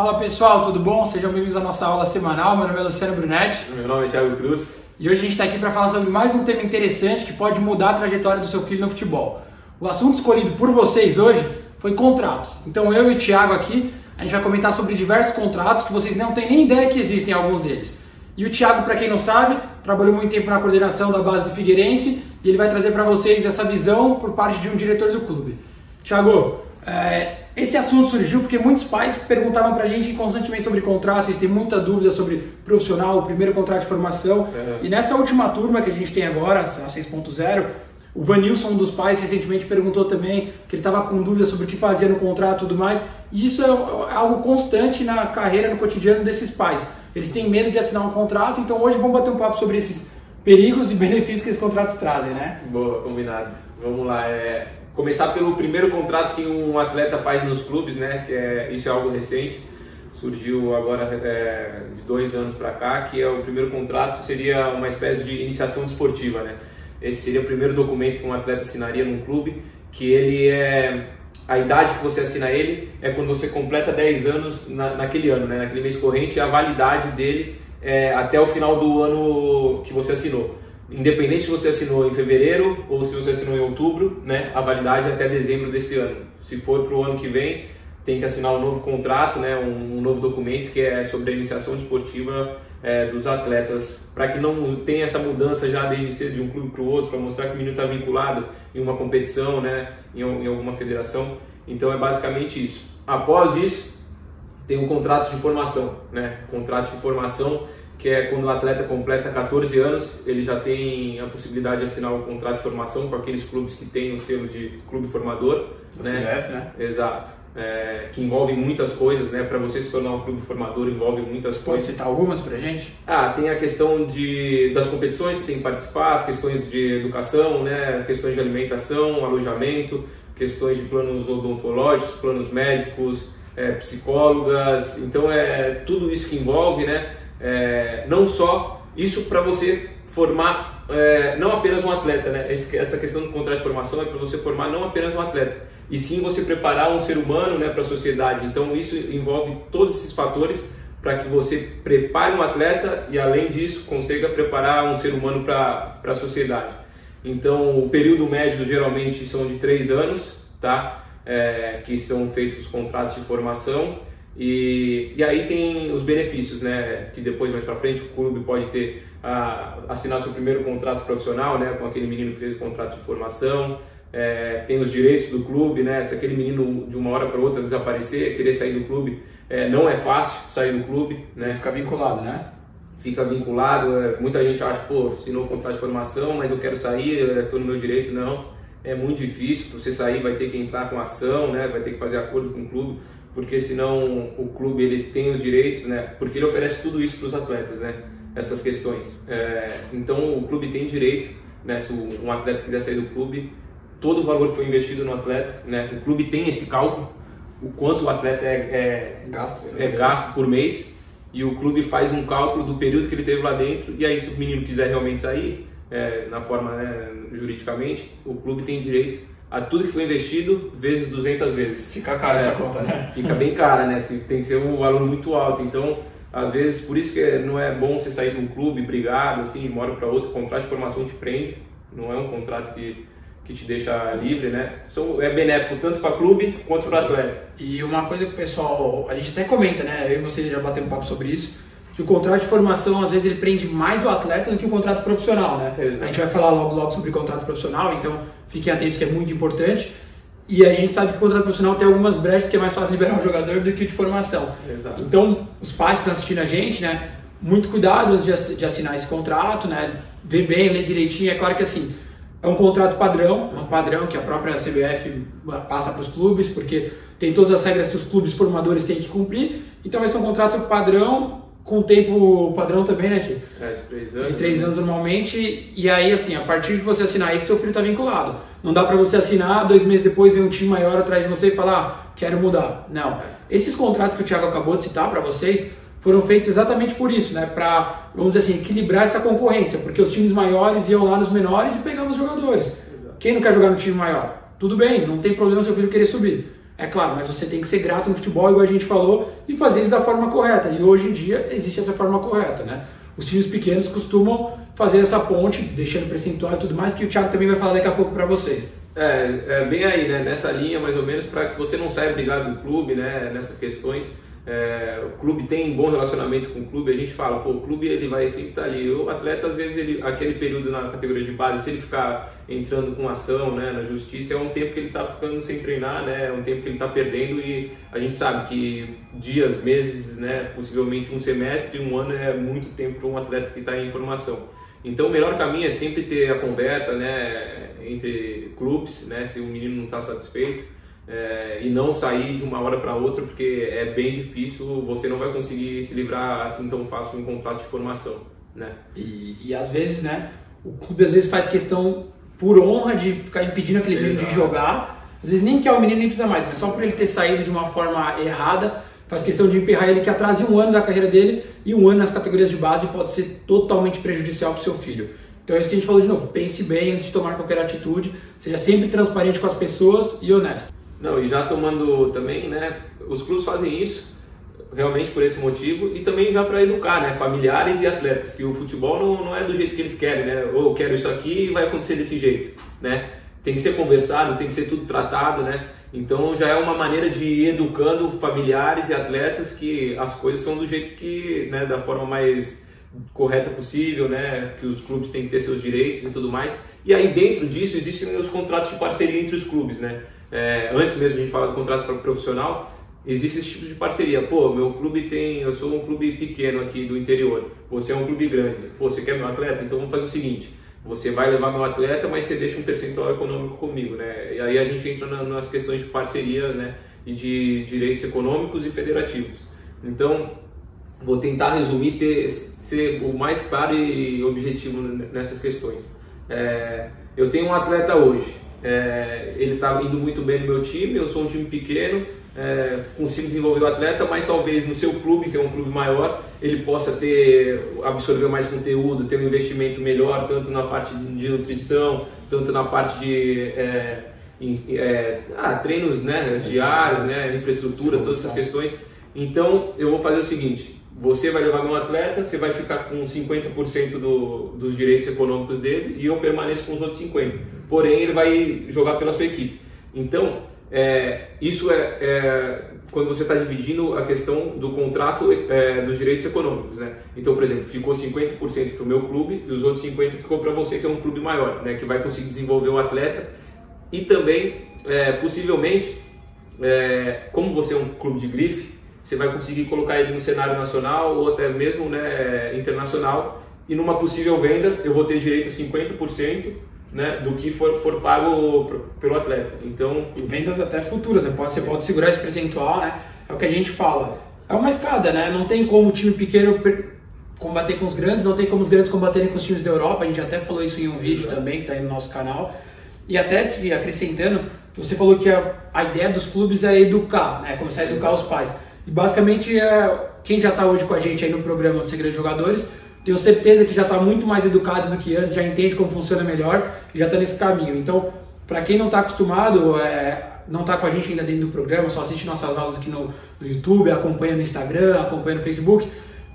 Fala pessoal, tudo bom? Sejam bem-vindos à nossa aula semanal. Meu nome é Luciano Brunetti. Meu nome é Thiago Cruz. E hoje a gente está aqui para falar sobre mais um tema interessante que pode mudar a trajetória do seu filho no futebol. O assunto escolhido por vocês hoje foi contratos. Então eu e o Thiago aqui, a gente vai comentar sobre diversos contratos que vocês não têm nem ideia que existem alguns deles. E o Thiago, para quem não sabe, trabalhou muito tempo na coordenação da base do Figueirense e ele vai trazer para vocês essa visão por parte de um diretor do clube. Thiago, é, esse assunto surgiu porque muitos pais perguntavam para a gente constantemente sobre contratos, eles têm muita dúvida sobre profissional, o primeiro contrato de formação. É. E nessa última turma que a gente tem agora, a 6.0, o Vanilson, um dos pais, recentemente perguntou também que ele estava com dúvida sobre o que fazia no contrato e tudo mais. E isso é, é algo constante na carreira, no cotidiano desses pais. Eles têm medo de assinar um contrato, então hoje vamos bater um papo sobre esses perigos e benefícios que esses contratos trazem, né? Boa, combinado. Vamos lá. É, começar pelo primeiro contrato que um atleta faz nos clubes, né? Que é, isso é algo recente. Surgiu agora é, de dois anos para cá, que é o primeiro contrato seria uma espécie de iniciação desportiva, né? Esse seria o primeiro documento que um atleta assinaria num clube, que ele é a idade que você assina ele é quando você completa 10 anos na, naquele ano, né? naquele mês corrente, a validade dele é até o final do ano que você assinou. Independente se você assinou em fevereiro ou se você assinou em outubro, né? a validade é até dezembro desse ano. Se for para o ano que vem, tem que assinar um novo contrato, né? um, novo documento que é sobre a iniciação desportiva é, dos atletas, para que não tenha essa mudança já desde cedo de um clube para o outro, para mostrar que o menino está vinculado em uma competição, né, em, em, alguma federação. Então é basicamente isso. Após isso, tem um contrato de formação, né, contrato de formação que é quando o atleta completa 14 anos, ele já tem a possibilidade de assinar um contrato de formação com aqueles clubes que têm o selo de clube formador, né? CBF, né? Exato. É, que envolvem muitas coisas, né? Para você se tornar um clube formador envolve muitas Pode coisas. Pode citar algumas para gente? Ah, tem a questão de, das competições que tem que participar, as questões de educação, né? Questões de alimentação, alojamento, questões de planos odontológicos, planos médicos, é, psicólogas. Então é tudo isso que envolve, né? É, não só isso para você formar é, não apenas um atleta, né? Essa questão do contrato de formação é para você formar não apenas um atleta, e sim você preparar um ser humano, né, para a sociedade. Então isso envolve todos esses fatores para que você prepare um atleta e além disso consiga preparar um ser humano para a sociedade. Então o período médio geralmente são de três anos, tá? É, que são feitos os contratos de formação e, e aí tem os benefícios, né? Que depois, mais para frente, o clube pode ter a, assinar seu primeiro contrato profissional, né? Com aquele menino que fez o contrato de formação. É, tem os direitos do clube, né? Se aquele menino de uma hora para outra desaparecer, querer sair do clube, é, não é fácil sair do clube, né? Fica vinculado, né? Fica vinculado. É, muita gente acha, pô, assinou o contrato de formação, mas eu quero sair, estou no meu direito. Não, é muito difícil. Para você sair, vai ter que entrar com ação, né? Vai ter que fazer acordo com o clube porque senão o clube ele tem os direitos, né? Porque ele oferece tudo isso para os atletas, né? Essas questões. É, então o clube tem direito, né? Se um atleta quiser sair do clube, todo o valor que foi investido no atleta, né? O clube tem esse cálculo, o quanto o atleta é, é gasto, é gasto por mês e o clube faz um cálculo do período que ele teve lá dentro e aí se o menino quiser realmente sair, é, na forma né, juridicamente, o clube tem direito a tudo que foi investido vezes 200 vezes. Fica cara é, essa conta, né? Fica bem cara, né? Tem que ser um valor muito alto. Então, às vezes, por isso que não é bom você sair de um clube brigado, assim, mora para outro, o contrato de formação te prende. Não é um contrato que, que te deixa livre, né? Então, é benéfico tanto para clube quanto para atleta. E uma coisa que o pessoal, a gente até comenta, né? Eu e você já batemos um papo sobre isso que o contrato de formação às vezes ele prende mais o atleta do que o contrato profissional, né? Exato. A gente vai falar logo logo sobre contrato profissional, então fiquem atentos que é muito importante. E a gente sabe que o contrato profissional tem algumas brechas que é mais fácil liberar o jogador do que o de formação. Exato. Então, os pais que estão assistindo a gente, né, muito cuidado antes de assinar esse contrato, né, ver bem, ler direitinho. É claro que assim, é um contrato padrão, é um padrão que a própria CBF passa para os clubes, porque tem todas as regras que os clubes formadores têm que cumprir. Então, vai ser um contrato padrão com tempo padrão também, né, Tio? É, de três anos. De três anos normalmente. E aí, assim, a partir de você assinar isso, seu filho está vinculado. Não dá para você assinar, dois meses depois vem um time maior atrás de você e falar, ah, quero mudar. Não. É. Esses contratos que o Thiago acabou de citar para vocês foram feitos exatamente por isso, né? Para, vamos dizer assim, equilibrar essa concorrência. Porque os times maiores iam lá nos menores e pegavam os jogadores. Exato. Quem não quer jogar no time maior? Tudo bem, não tem problema seu filho querer subir. É claro, mas você tem que ser grato no futebol, igual a gente falou, e fazer isso da forma correta. E hoje em dia existe essa forma correta, né? Os times pequenos costumam fazer essa ponte, deixando percentual e tudo mais, que o Thiago também vai falar daqui a pouco para vocês. É, é, bem aí, né? Nessa linha, mais ou menos, para que você não saia brigado do clube, né? Nessas questões. É, o clube tem um bom relacionamento com o clube, a gente fala, pô, o clube ele vai sempre estar tá ali. O atleta, às vezes, ele, aquele período na categoria de base, se ele ficar entrando com ação né, na justiça, é um tempo que ele está ficando sem treinar, né, é um tempo que ele está perdendo e a gente sabe que dias, meses, né, possivelmente um semestre, um ano é muito tempo para um atleta que está em formação. Então, o melhor caminho é sempre ter a conversa né, entre clubes, né, se o menino não está satisfeito é, e não sair de uma hora para outra, porque é bem difícil, você não vai conseguir se livrar assim tão fácil de um contrato de formação, né? E, e às vezes, né, o clube às vezes faz questão por honra de ficar impedindo aquele Exato. menino de jogar, às vezes nem quer o menino nem precisa mais, mas só por ele ter saído de uma forma errada, faz questão de emperrar ele que atrase um ano da carreira dele e um ano nas categorias de base pode ser totalmente prejudicial para o seu filho. Então é isso que a gente falou de novo, pense bem antes de tomar qualquer atitude, seja sempre transparente com as pessoas e honesto. Não, e já tomando também, né? Os clubes fazem isso realmente por esse motivo e também já para educar, né? Familiares e atletas, que o futebol não, não é do jeito que eles querem, né? Ou quero isso aqui e vai acontecer desse jeito, né? Tem que ser conversado, tem que ser tudo tratado, né? Então já é uma maneira de ir educando familiares e atletas que as coisas são do jeito que, né? Da forma mais correta possível, né? Que os clubes têm que ter seus direitos e tudo mais. E aí dentro disso existem os contratos de parceria entre os clubes, né? É, antes mesmo de a gente falar do contrato para profissional, existe esse tipo de parceria. Pô, meu clube tem, eu sou um clube pequeno aqui do interior, você é um clube grande. Pô, você quer meu atleta? Então vamos fazer o seguinte, você vai levar meu atleta, mas você deixa um percentual econômico comigo, né? E aí a gente entra nas questões de parceria, né? E de direitos econômicos e federativos. Então, vou tentar resumir, ter, ser o mais claro e objetivo nessas questões. É, eu tenho um atleta hoje, é, ele está indo muito bem no meu time, eu sou um time pequeno, é, consigo desenvolver o atleta, mas talvez no seu clube, que é um clube maior, ele possa ter absorver mais conteúdo, ter um investimento melhor, tanto na parte de nutrição, tanto na parte de é, é, ah, treinos né, diários, né, infraestrutura, todas essas questões. Então eu vou fazer o seguinte: você vai levar meu atleta, você vai ficar com 50% do, dos direitos econômicos dele e eu permaneço com os outros 50%. Porém, ele vai jogar pela sua equipe. Então, é, isso é, é, quando você está dividindo a questão do contrato é, dos direitos econômicos, né? Então, por exemplo, ficou 50% para o meu clube e os outros 50% ficou para você, que é um clube maior, né? Que vai conseguir desenvolver o atleta e também, é, possivelmente, é, como você é um clube de grife, você vai conseguir colocar ele no cenário nacional ou até mesmo né, internacional e numa possível venda eu vou ter direito a 50% né, do que for, for pago pelo atleta. Então, e vendas até futuras, né? pode, você pode segurar esse percentual, né? É o que a gente fala. É uma escada, né? Não tem como o time pequeno combater com os grandes, não tem como os grandes combaterem com os times da Europa. A gente até falou isso em um vídeo também que está aí no nosso canal. E até acrescentando, você falou que a, a ideia dos clubes é educar, né? Começar a educar os pais. E basicamente, é, quem já está hoje com a gente aí no programa do Segredo de Jogadores, tenho certeza que já está muito mais educado do que antes, já entende como funciona melhor e já está nesse caminho. Então, para quem não está acostumado, é, não está com a gente ainda dentro do programa, só assiste nossas aulas aqui no, no YouTube, acompanha no Instagram, acompanha no Facebook,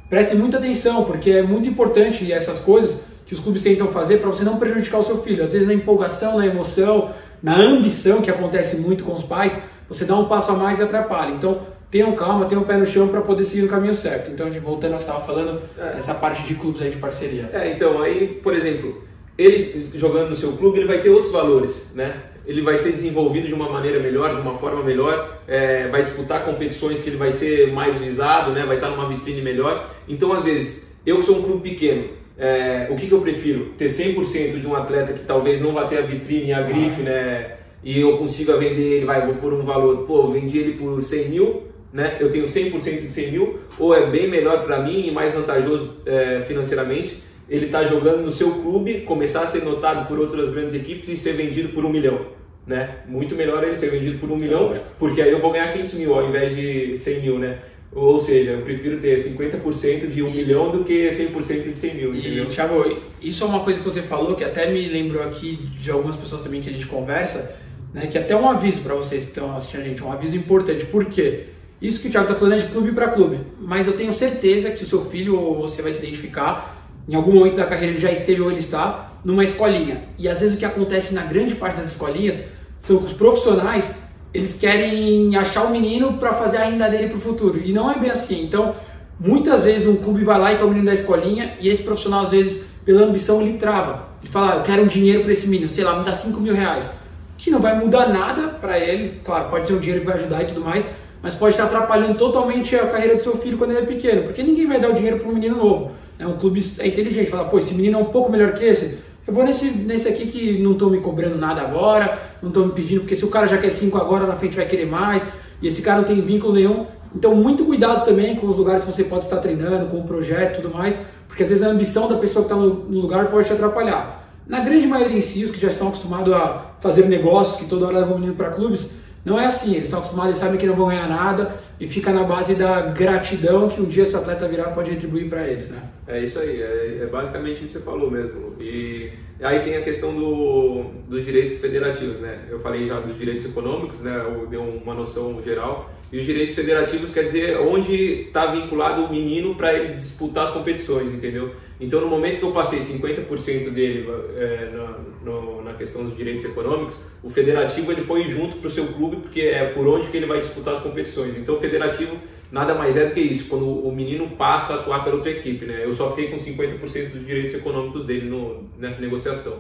preste muita atenção, porque é muito importante essas coisas que os clubes tentam fazer para você não prejudicar o seu filho. Às vezes na empolgação, na emoção, na ambição, que acontece muito com os pais, você dá um passo a mais e atrapalha. Então, tenham calma, tenham o pé no chão para poder seguir o caminho certo. Então, de voltando ao que estava falando, é. essa parte de clubes aí de parceria. É, então, aí, por exemplo, ele jogando no seu clube, ele vai ter outros valores, né? Ele vai ser desenvolvido de uma maneira melhor, de uma forma melhor, é, vai disputar competições que ele vai ser mais visado, né? Vai estar numa vitrine melhor. Então, às vezes, eu que sou um clube pequeno, é, o que, que eu prefiro? Ter 100% de um atleta que talvez não vá ter a vitrine e a grife, né? E eu consiga vender ele, vai, vou por um valor, pô, vendi ele por 100 mil, né, eu tenho 100% de 100 mil, ou é bem melhor para mim e mais vantajoso é, financeiramente ele estar tá jogando no seu clube, começar a ser notado por outras grandes equipes e ser vendido por um milhão. Né? Muito melhor ele ser vendido por um milhão, porque aí eu vou ganhar 500 mil ao invés de 100 mil, né? Ou seja, eu prefiro ter 50% de um milhão do que 100% de 100 mil. Entendeu? E, Thiago, isso é uma coisa que você falou que até me lembrou aqui de algumas pessoas também que a gente conversa né? Que até um aviso para vocês que estão assistindo a gente, um aviso importante. Por quê? Isso que o Thiago está falando é de clube para clube, mas eu tenho certeza que o seu filho ou você vai se identificar, em algum momento da carreira ele já esteve ou ele está, numa escolinha. E às vezes o que acontece na grande parte das escolinhas são que os profissionais eles querem achar o menino para fazer a renda dele para o futuro. E não é bem assim. Então, muitas vezes um clube vai lá e quer o menino da escolinha e esse profissional, às vezes, pela ambição, ele trava. Ele fala, ah, eu quero um dinheiro para esse menino, sei lá, me dá 5 mil reais. Que não vai mudar nada para ele. Claro, pode ser um dinheiro que vai ajudar e tudo mais, mas pode estar atrapalhando totalmente a carreira do seu filho quando ele é pequeno. Porque ninguém vai dar o dinheiro para um menino novo. É um clube é inteligente, fala, pô, esse menino é um pouco melhor que esse, eu vou nesse, nesse aqui que não estão me cobrando nada agora, não estão me pedindo, porque se o cara já quer 5 agora, na frente vai querer mais, e esse cara não tem vínculo nenhum. Então, muito cuidado também com os lugares que você pode estar treinando, com o projeto e tudo mais, porque às vezes a ambição da pessoa que está no lugar pode te atrapalhar. Na grande maioria em si, os que já estão acostumados a fazer negócios, que toda hora levam o menino para clubes, não é assim, eles estão acostumados, sabem que não vão ganhar nada e fica na base da gratidão que um dia esse atleta virar pode retribuir para eles, né? É isso aí, é, é, basicamente isso que você falou mesmo. E aí tem a questão do, dos direitos federativos, né? Eu falei já dos direitos econômicos, né? Eu dei uma noção geral. E os direitos federativos quer dizer onde está vinculado o menino para ele disputar as competições, entendeu? Então, no momento que eu passei 50% dele é, na, no, na questão dos direitos econômicos, o federativo ele foi junto para o seu clube, porque é por onde que ele vai disputar as competições. Então, o federativo nada mais é do que isso, quando o menino passa a atuar pela outra equipe. Né? Eu só fiquei com 50% dos direitos econômicos dele no, nessa negociação.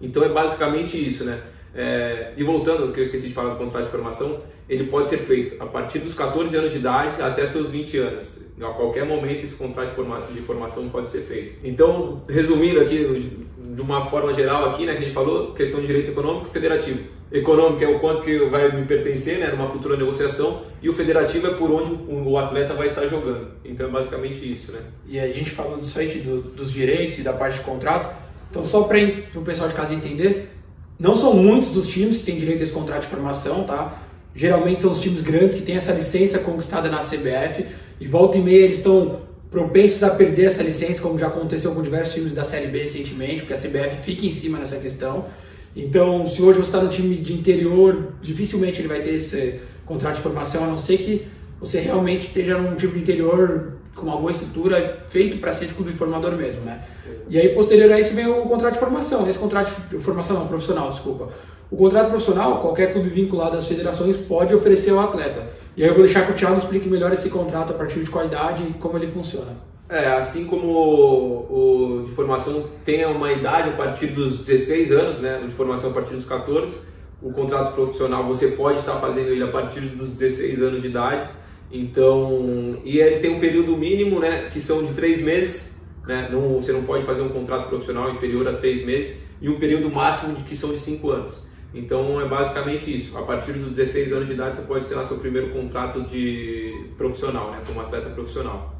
Então, é basicamente isso, né? É, e voltando, que eu esqueci de falar do contrato de formação, ele pode ser feito a partir dos 14 anos de idade até seus 20 anos. A qualquer momento esse contrato de formação pode ser feito. Então, resumindo aqui de uma forma geral aqui, né, que a gente falou, questão de direito econômico e federativo. Econômico é o quanto que vai me pertencer, né, numa futura negociação, e o federativo é por onde o atleta vai estar jogando. Então, é basicamente isso, né? E a gente falando aí do, dos direitos e da parte de contrato, então só para o pessoal de casa entender, não são muitos dos times que têm direito a esse contrato de formação, tá? Geralmente são os times grandes que têm essa licença conquistada na CBF e volta e meia eles estão propensos a perder essa licença, como já aconteceu com diversos times da Série B recentemente, porque a CBF fica em cima nessa questão. Então, se hoje você está no time de interior, dificilmente ele vai ter esse contrato de formação, a não ser que você realmente esteja num time de interior com uma boa estrutura, feito para ser de clube formador mesmo, né? E aí, posterior a isso, vem o contrato de formação. Esse contrato de formação, não, profissional, desculpa. O contrato profissional, qualquer clube vinculado às federações pode oferecer ao atleta. E aí eu vou deixar que o Thiago explique melhor esse contrato a partir de qualidade e como ele funciona. É, assim como o, o, de formação tem uma idade a partir dos 16 anos, né, de formação a partir dos 14, o contrato profissional você pode estar fazendo ele a partir dos 16 anos de idade. Então, e ele tem um período mínimo, né, que são de três meses, né, não, você não pode fazer um contrato profissional inferior a três meses, e um período máximo de, que são de cinco anos. Então é basicamente isso. A partir dos 16 anos de idade você pode ser seu primeiro contrato de profissional, né, como atleta profissional.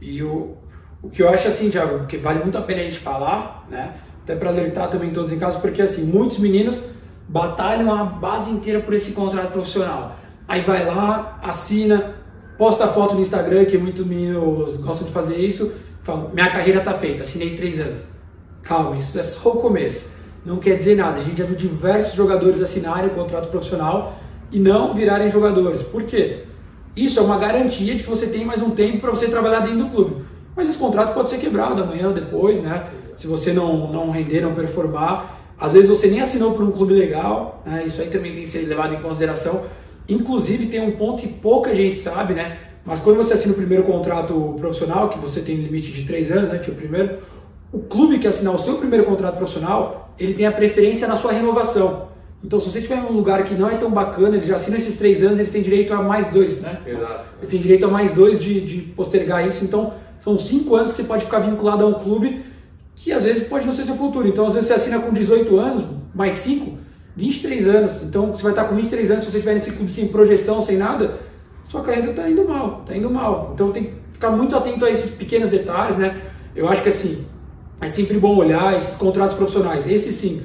E o, o que eu acho assim, Thiago, que vale muito a pena a gente falar, né? Até para alertar também todos em casa, porque assim, muitos meninos batalham a base inteira por esse contrato profissional. Aí vai lá, assina, posta foto no Instagram, que muitos meninos gostam de fazer isso, fala, minha carreira tá feita, assinei três anos. Calma, isso é só o começo não quer dizer nada. A gente já viu diversos jogadores assinarem o contrato profissional e não virarem jogadores. Por quê? Isso é uma garantia de que você tem mais um tempo para você trabalhar dentro do clube. Mas esse contrato pode ser quebrado amanhã ou depois, né? Se você não, não render, não performar. Às vezes você nem assinou por um clube legal, né? Isso aí também tem que ser levado em consideração. Inclusive tem um ponto que pouca gente sabe, né? Mas quando você assina o primeiro contrato profissional, que você tem limite de três anos, né? Tipo, o primeiro, o clube que assinar o seu primeiro contrato profissional, ele tem a preferência na sua renovação. Então, se você tiver em um lugar que não é tão bacana, eles já assinam esses três anos, eles têm direito a mais dois, né? Exato. Eles têm direito a mais dois de, de postergar isso. Então, são cinco anos que você pode ficar vinculado a um clube que às vezes pode não ser seu futuro. Então, às vezes você assina com 18 anos, mais 5, 23 anos. Então, você vai estar com 23 anos, se você estiver nesse clube sem projeção, sem nada, sua carreira está indo mal, está indo mal. Então, tem que ficar muito atento a esses pequenos detalhes, né? Eu acho que assim, é sempre bom olhar esses contratos profissionais. Esse sim,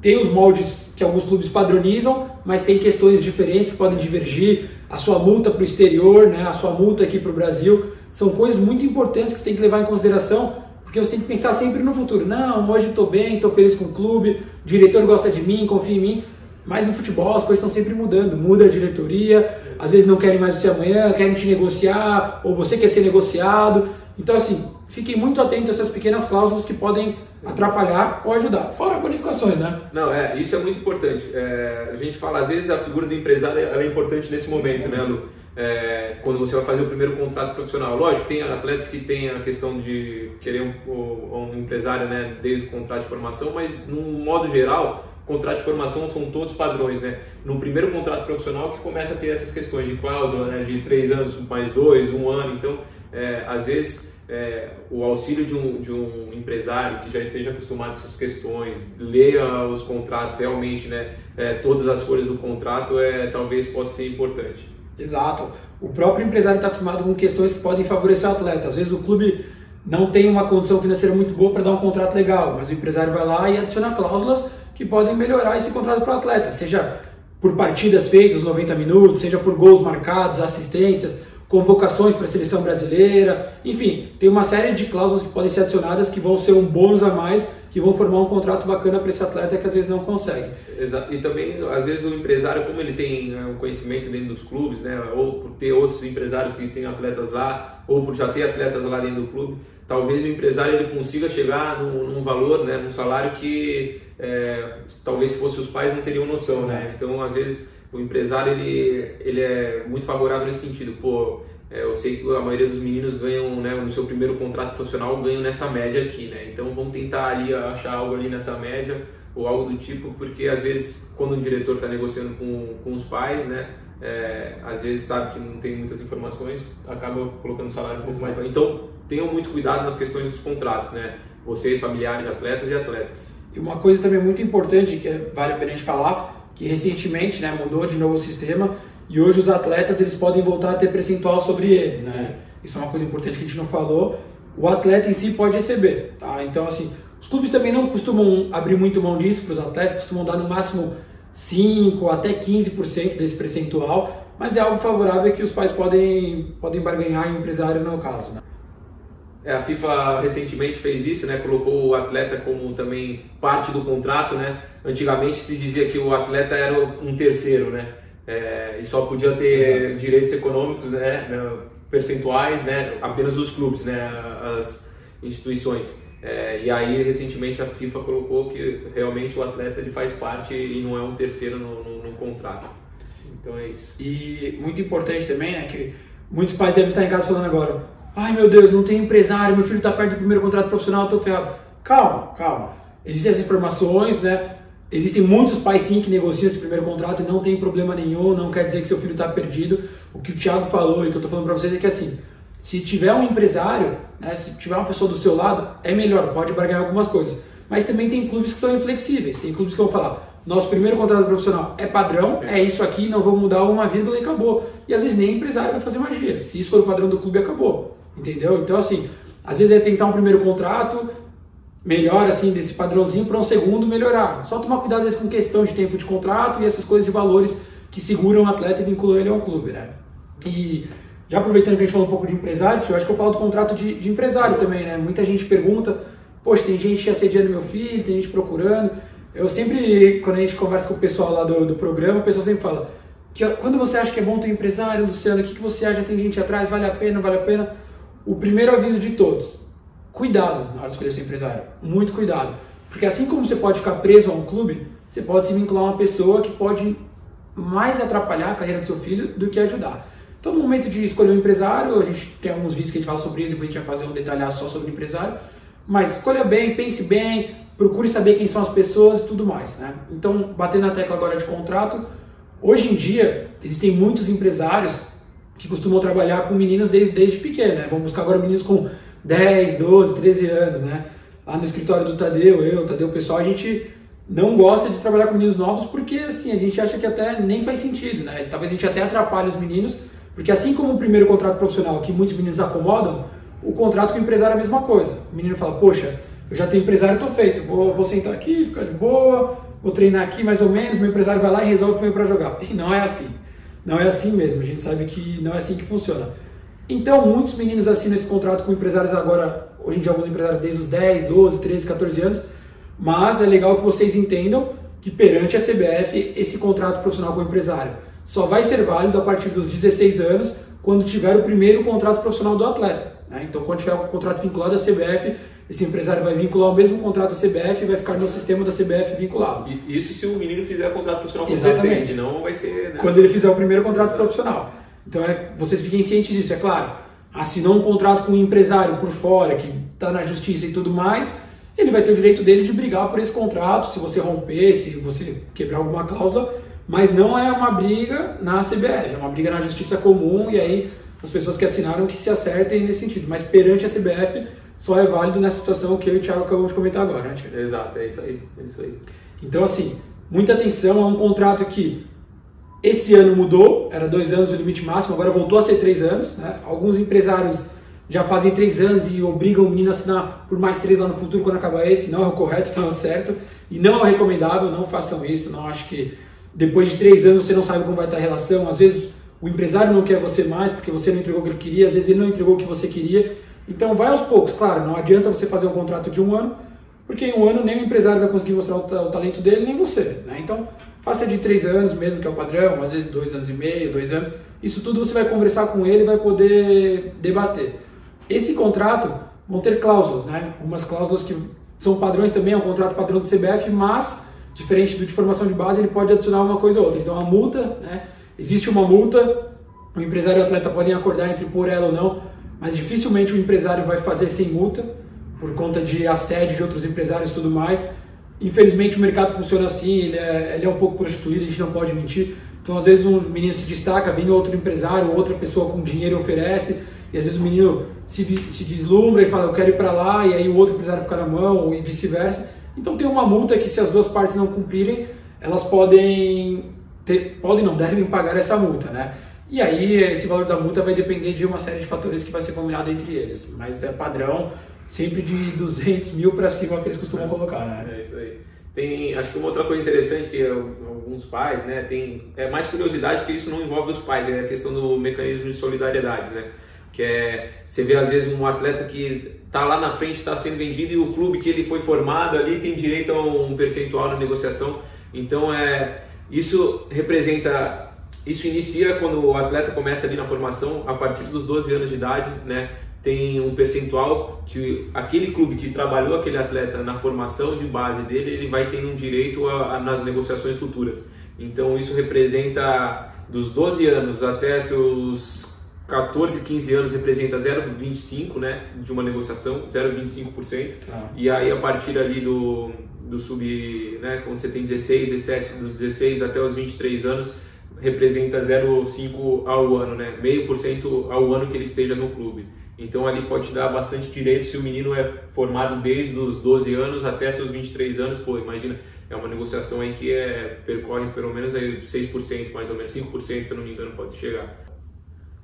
tem os moldes que alguns clubes padronizam, mas tem questões diferentes que podem divergir. A sua multa para o exterior, né, a sua multa aqui para o Brasil, são coisas muito importantes que você tem que levar em consideração, porque você tem que pensar sempre no futuro. Não, hoje estou bem, estou feliz com o clube, o diretor gosta de mim, confia em mim. Mas no futebol as coisas estão sempre mudando, muda a diretoria, às vezes não querem mais você amanhã, querem te negociar, ou você quer ser negociado. Então assim, fiquem muito atentos a essas pequenas cláusulas que podem atrapalhar ou ajudar. Fora bonificações, né? Não, é, isso é muito importante. É, a gente fala, às vezes a figura do empresário é importante nesse momento, né, Lu? É, quando você vai fazer o primeiro contrato profissional. Lógico, tem atletas que têm a questão de querer um, um empresário né, desde o contrato de formação, mas no modo geral, contrato de formação são todos padrões, né? No primeiro contrato profissional que começa a ter essas questões de cláusula, né? De três anos mais dois, um ano. Então, é, às vezes, é, o auxílio de um, de um empresário que já esteja acostumado com essas questões, leia os contratos realmente, né? É, todas as folhas do contrato, é, talvez possa ser importante. Exato. O próprio empresário está acostumado com questões que podem favorecer o atleta. Às vezes o clube não tem uma condição financeira muito boa para dar um contrato legal, mas o empresário vai lá e adiciona cláusulas que podem melhorar esse contrato para o atleta, seja por partidas feitas 90 minutos, seja por gols marcados, assistências, convocações para a seleção brasileira, enfim, tem uma série de cláusulas que podem ser adicionadas que vão ser um bônus a mais, que vão formar um contrato bacana para esse atleta que às vezes não consegue. Exato. E também, às vezes, o empresário, como ele tem né, um conhecimento dentro dos clubes, né, ou por ter outros empresários que têm atletas lá, ou por já ter atletas lá dentro do clube, talvez o empresário ele consiga chegar num, num valor, né, num salário que é, talvez se fosse os pais não teriam noção, né? Então, às vezes, o empresário ele, ele é muito favorável nesse sentido. Pô, é, eu sei que a maioria dos meninos ganham, né, no seu primeiro contrato profissional, ganham nessa média aqui, né? Então, vamos tentar ali achar algo ali nessa média ou algo do tipo, porque às vezes, quando o diretor está negociando com, com os pais, né? É, às vezes sabe que não tem muitas informações, acaba colocando o salário um pouco mais baixo. Então, tenham muito cuidado nas questões dos contratos, né? Vocês, familiares, atletas e atletas. E uma coisa também muito importante que é, vale a pena a gente falar, que recentemente né, mudou de novo o sistema e hoje os atletas eles podem voltar a ter percentual sobre eles. Né? Isso é uma coisa importante que a gente não falou. O atleta em si pode receber. Tá? Então, assim, os clubes também não costumam abrir muito mão disso para os atletas, costumam dar no máximo 5 até 15% desse percentual, mas é algo favorável que os pais podem, podem barganhar em empresário no caso. Né? É, a FIFA recentemente fez isso, né? Colocou o atleta como também parte do contrato, né? Antigamente se dizia que o atleta era um terceiro, né? É, e só podia ter Exato. direitos econômicos, né? Percentuais, né? Apenas os clubes, né? As instituições. É, e aí recentemente a FIFA colocou que realmente o atleta ele faz parte e não é um terceiro no, no, no contrato. Então é isso. E muito importante também, né? Que muitos pais devem estar em casa falando agora Ai meu Deus, não tem empresário, meu filho está perto do primeiro contrato profissional, estou ferrado. Calma, calma. Existem as informações, né? Existem muitos pais sim que negociam esse primeiro contrato e não tem problema nenhum, não quer dizer que seu filho está perdido. O que o Thiago falou e que eu estou falando para vocês é que assim, se tiver um empresário, né, se tiver uma pessoa do seu lado, é melhor, pode barganhar algumas coisas. Mas também tem clubes que são inflexíveis, tem clubes que vão falar, nosso primeiro contrato profissional é padrão, é isso aqui, não vou mudar uma vírgula e acabou. E às vezes nem empresário vai fazer magia. Se isso for o padrão do clube, acabou. Entendeu? Então, assim, às vezes é tentar um primeiro contrato, melhor assim, desse padrãozinho para um segundo melhorar. Só tomar cuidado às vezes com questão de tempo de contrato e essas coisas de valores que seguram o atleta e vinculam ele ao clube, né? E já aproveitando que a gente falou um pouco de empresário, eu acho que eu falo do contrato de, de empresário também, né? Muita gente pergunta, poxa, tem gente assediando meu filho, tem gente procurando. Eu sempre, quando a gente conversa com o pessoal lá do, do programa, o pessoal sempre fala que quando você acha que é bom ter empresário, Luciano, o que, que você acha? Tem gente atrás, vale a pena, vale a pena? o primeiro aviso de todos: cuidado na hora de escolher seu empresário. Muito cuidado. Porque assim como você pode ficar preso a um clube, você pode se vincular a uma pessoa que pode mais atrapalhar a carreira do seu filho do que ajudar. Então, no momento de escolher um empresário, a gente tem alguns vídeos que a gente fala sobre isso, depois a gente vai fazer um detalhado só sobre empresário. Mas escolha bem, pense bem, procure saber quem são as pessoas e tudo mais. Né? Então, batendo na tecla agora de contrato, hoje em dia existem muitos empresários que costumam trabalhar com meninos desde, desde pequeno, né? Vamos buscar agora meninos com 10, 12, 13 anos, né? Lá no escritório do Tadeu, eu, Tadeu, o pessoal, a gente não gosta de trabalhar com meninos novos porque, assim, a gente acha que até nem faz sentido, né? Talvez a gente até atrapalhe os meninos, porque assim como o primeiro contrato profissional, que muitos meninos acomodam, o contrato com o empresário é a mesma coisa. O menino fala, poxa, eu já tenho empresário, estou feito, vou, vou sentar aqui, ficar de boa, vou treinar aqui mais ou menos, meu empresário vai lá e resolve o meu para jogar. E não é assim. Não é assim mesmo, a gente sabe que não é assim que funciona. Então, muitos meninos assinam esse contrato com empresários agora, hoje em dia alguns empresários desde os 10, 12, 13, 14 anos, mas é legal que vocês entendam que perante a CBF esse contrato profissional com o empresário só vai ser válido a partir dos 16 anos, quando tiver o primeiro contrato profissional do atleta. Né? Então, quando tiver o contrato vinculado à CBF, esse empresário vai vincular o mesmo contrato à CBF e vai ficar no sistema da CBF vinculado. Isso se o menino fizer o contrato profissional com Exatamente. 16, senão vai ser... Né? Quando ele fizer o primeiro contrato profissional. Então, é, vocês fiquem cientes disso, é claro. Assinou um contrato com um empresário por fora, que está na justiça e tudo mais, ele vai ter o direito dele de brigar por esse contrato, se você romper, se você quebrar alguma cláusula, mas não é uma briga na CBF, é uma briga na justiça comum e aí as pessoas que assinaram que se acertem nesse sentido. Mas perante a CBF só é válido nessa situação que eu e o Thiago acabamos de comentar agora, né, Thiago? Exato, é isso aí, é isso aí. Então, assim, muita atenção, é um contrato que esse ano mudou, era dois anos o limite máximo, agora voltou a ser três anos. Né? Alguns empresários já fazem três anos e obrigam o menino a assinar por mais três lá no futuro quando acabar esse. Não é o correto, não é o certo. E não é recomendável, não façam isso. Não acho que depois de três anos você não sabe como vai estar a relação. Às vezes o empresário não quer você mais porque você não entregou o que ele queria, às vezes ele não entregou o que você queria. Então vai aos poucos, claro, não adianta você fazer um contrato de um ano, porque em um ano nem o empresário vai conseguir mostrar o, talento dele, nem você. Né? Então faça de três anos mesmo, que é o padrão, às vezes dois anos e meio, dois anos. Isso tudo você vai conversar com ele e vai poder debater. Esse contrato vão ter cláusulas, né? Algumas cláusulas que são padrões também, é um contrato padrão do CBF, mas diferente do de formação de base, ele pode adicionar uma coisa ou outra. Então a multa, né? Existe uma multa, o empresário e o atleta podem acordar entre pôr ela ou não, mas dificilmente o empresário vai fazer sem multa, por conta de assédio de outros empresários e tudo mais. Infelizmente o mercado funciona assim, ele é, ele é um pouco prostituído, a gente não pode mentir. Então às vezes um menino se destaca, vem outro empresário, outra pessoa com dinheiro oferece, e às vezes o menino se, se deslumbra e fala, eu quero ir para lá, e aí o outro empresário fica na mão, e vice-versa. Então tem uma multa que se as duas partes não cumprirem, elas podem, ter, podem não, devem pagar essa multa, né? E aí esse valor da multa vai depender de uma série de fatores que vai ser combinado entre eles. Mas é padrão sempre de 200 mil para cima que eles costumam é, colocar, né? É isso aí. Tem, acho que uma outra coisa interessante que alguns pais, né, tem é mais curiosidade porque isso não envolve os pais, é a questão do mecanismo de solidariedade, né? Que é você vê às vezes um atleta que está lá na frente, está sendo vendido e o clube que ele foi formado ali tem direito a um percentual na negociação. Então é isso representa isso inicia quando o atleta começa ali na formação, a partir dos 12 anos de idade, né? Tem um percentual que aquele clube que trabalhou aquele atleta na formação de base dele, ele vai tendo um direito a, a, nas negociações futuras. Então isso representa dos 12 anos até seus 14, 15 anos representa 0,25 né, de uma negociação, 0,25%. Ah. E aí a partir ali do, do sub, né, quando você tem 16, 17, dos 16 até os 23 anos, representa 0,5 ao ano, né? Meio por cento ao ano que ele esteja no clube. Então ali pode dar bastante direito se o menino é formado desde os 12 anos até seus 23 anos, pô, imagina, é uma negociação aí que é, percorre pelo menos aí 6%, mais ou menos 5%, se eu não me engano, pode chegar.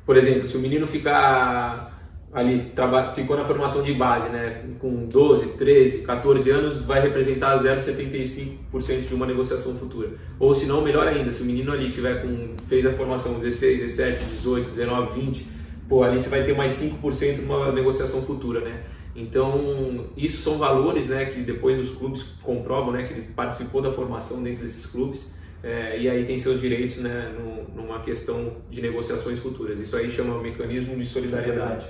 Por exemplo, se o menino ficar ali ficou na formação de base, né, com 12, 13, 14 anos, vai representar 0,75% de uma negociação futura. Ou se não, melhor ainda, se o menino ali tiver com fez a formação 16, 17, 18, 19, 20, pô, ali você vai ter mais 5% numa negociação futura, né? Então, isso são valores, né, que depois os clubes comprovam, né, que ele participou da formação dentro desses clubes é, e aí tem seus direitos né, no, numa questão de negociações futuras. Isso aí chama o mecanismo de solidariedade.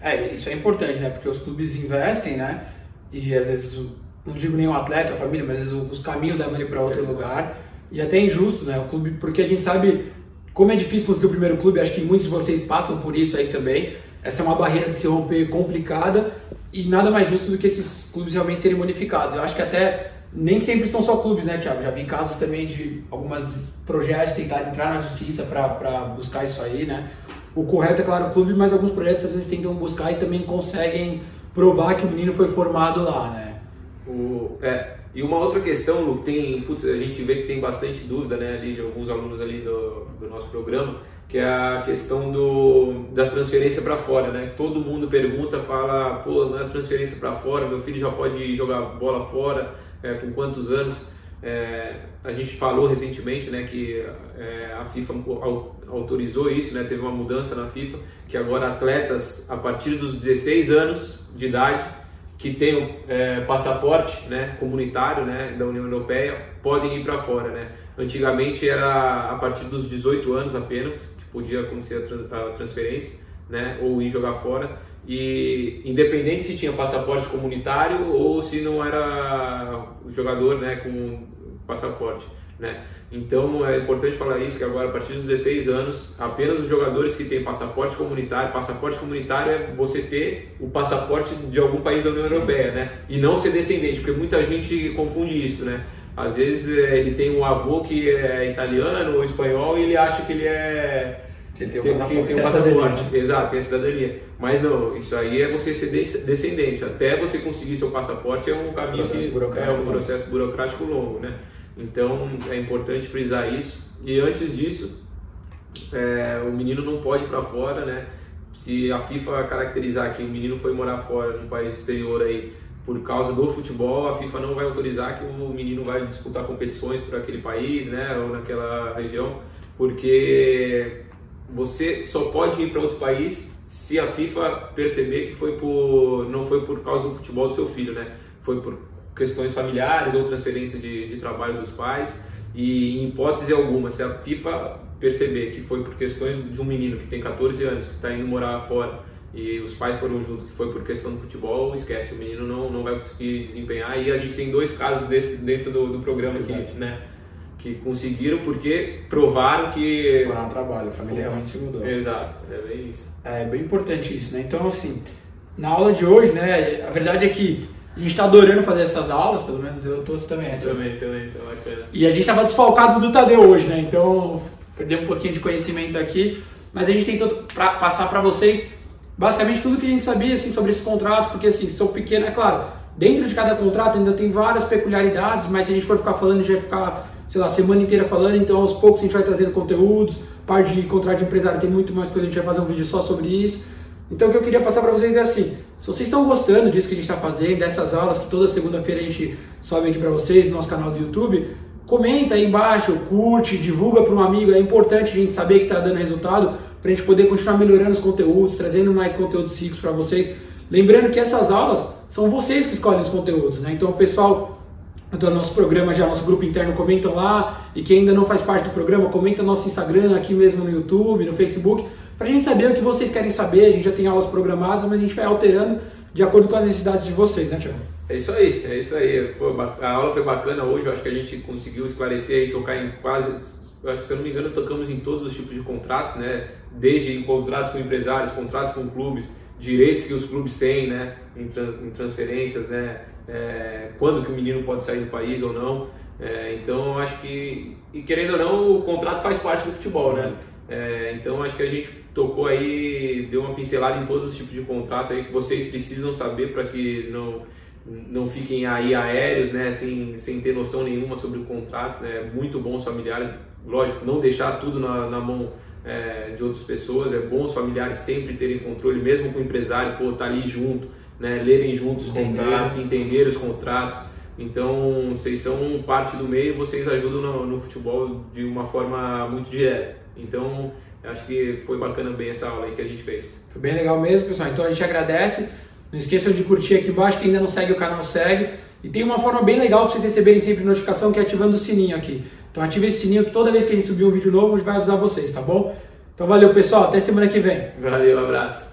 É. é. isso é importante, né? Porque os clubes investem, né? E às vezes, não digo nem o atleta, a família, mas às vezes os caminhos levam ele para outro é. lugar. E até é injusto, né? O clube, porque a gente sabe como é difícil conseguir o primeiro clube, acho que muitos de vocês passam por isso aí também. Essa é uma barreira de se romper complicada e nada mais justo do que esses clubes realmente serem bonificados. Eu acho que até nem sempre são só clubes, né, Thiago? Já vi casos também de algumas projetos tentar entrar na justiça para buscar isso aí, né? O correto é, claro, o clube, mas alguns projetos às vezes tentam buscar e também conseguem provar que o menino foi formado lá, né? O, é, e uma outra questão, Lu, tem, putz, a gente vê que tem bastante dúvida, né, ali de alguns alunos ali do, do nosso programa, que é a questão do, da transferência para fora, né? Todo mundo pergunta, fala, pô, na é transferência para fora, meu filho já pode jogar bola fora, é, com quantos anos. É, a gente falou recentemente né, que é, a FIFA autorizou isso, né, teve uma mudança na FIFA, que agora atletas a partir dos 16 anos de idade que tenham é, passaporte né, comunitário né, da União Europeia podem ir para fora. Né? Antigamente era a partir dos 18 anos apenas que podia acontecer a, transferência né, ou ir jogar fora. E independente se tinha passaporte comunitário ou se não era jogador né, com passaporte. Né? Então é importante falar isso, que agora a partir dos 16 anos, apenas os jogadores que têm passaporte comunitário, passaporte comunitário é você ter o passaporte de algum país da União Sim. Europeia, né? E não ser descendente, porque muita gente confunde isso, né? Às vezes é, ele tem um avô que é italiano ou espanhol e ele acha que ele é ele tem, tem, tem, tem um passaporte, exato, tem a cidadania. Mas não, isso aí é você ser descendente. Até você conseguir seu passaporte é um caminho processo que é um processo burocrático longo, né? Então é importante frisar isso. E antes disso, é, o menino não pode ir para fora, né? Se a FIFA caracterizar que o menino foi morar fora num país exterior aí por causa do futebol, a FIFA não vai autorizar que o menino vai disputar competições por aquele país, né, ou naquela região, porque você só pode ir para outro país se a FIFA perceber que foi por não foi por causa do futebol do seu filho, né? Foi por questões familiares ou transferência de, de trabalho dos pais. E em hipótese alguma, se a FIFA perceber que foi por questões de um menino que tem 14 anos, que está indo morar fora, e os pais foram juntos, que foi por questão do futebol, esquece, o menino não, não vai conseguir desempenhar. E a gente tem dois casos desse dentro do, do programa aqui, né? Que conseguiram porque provaram que. Foram ao trabalho, a família realmente se mudou. Exato, é bem isso. É bem importante isso, né? Então, assim, na aula de hoje, né, a verdade é que a gente está adorando fazer essas aulas, pelo menos eu tô também. Né? Também, também, tá bacana. E a gente estava desfalcado do Tadeu hoje, né? Então, perdeu um pouquinho de conhecimento aqui, mas a gente tentou pra, passar para vocês basicamente tudo que a gente sabia assim, sobre esses contratos, porque assim, são pequenos, é claro, dentro de cada contrato ainda tem várias peculiaridades, mas se a gente for ficar falando, a gente vai ficar, sei lá, semana inteira falando, então aos poucos a gente vai trazendo conteúdos, parte de contrato de empresário tem muito mais coisa, a gente vai fazer um vídeo só sobre isso. Então o que eu queria passar para vocês é assim, se vocês estão gostando disso que a gente está fazendo, dessas aulas que toda segunda-feira a gente sobe aqui para vocês no nosso canal do YouTube, comenta aí embaixo, curte, divulga para um amigo, é importante a gente saber que está dando resultado para a gente poder continuar melhorando os conteúdos, trazendo mais conteúdos ricos para vocês. Lembrando que essas aulas são vocês que escolhem os conteúdos, né? Então o pessoal do nosso programa, já nosso grupo interno, comentam lá, e quem ainda não faz parte do programa, comenta no nosso Instagram, aqui mesmo no YouTube, no Facebook, para a gente saber o que vocês querem saber. A gente já tem aulas programadas, mas a gente vai alterando de acordo com as necessidades de vocês, né, Tiago? É isso aí, é isso aí. A aula foi bacana hoje, eu acho que a gente conseguiu esclarecer e tocar em quase, se eu não me engano, tocamos em todos os tipos de contratos, né? Desde contratos com empresários, contratos com clubes, direitos que os clubes têm, né? Em, em transferências, né? É, quando que o menino pode sair do país ou não. É, então, acho que, e querendo ou não, o contrato faz parte do futebol, né? É, então acho que a gente tocou aí, deu uma pincelada em todos os tipos de contrato aí que vocês precisam saber para que não, não fiquem aí aéreos, né, sem, sem ter noção nenhuma sobre contratos, né, muito bons familiares, lógico, não deixar tudo na, na mão é, de outras pessoas, é bom os familiares sempre terem controle, mesmo com o empresário, pô, tá ali junto, né, lerem juntos os contratos, entender os contratos, então vocês são parte do meio, vocês ajudam no, no futebol de uma forma muito direta. Então, acho que foi bacana bem essa aula aí que a gente fez. Foi bem legal mesmo, pessoal. Então a gente agradece. Não esqueçam de curtir aqui embaixo, quem ainda não segue o canal, segue. E tem uma forma bem legal para vocês receberem sempre notificação, que é ativando o sininho aqui. Então ative esse sininho que toda vez que a gente subir um vídeo novo, a gente vai avisar vocês, tá bom? Então valeu, pessoal. Até semana que vem. Valeu, abraço.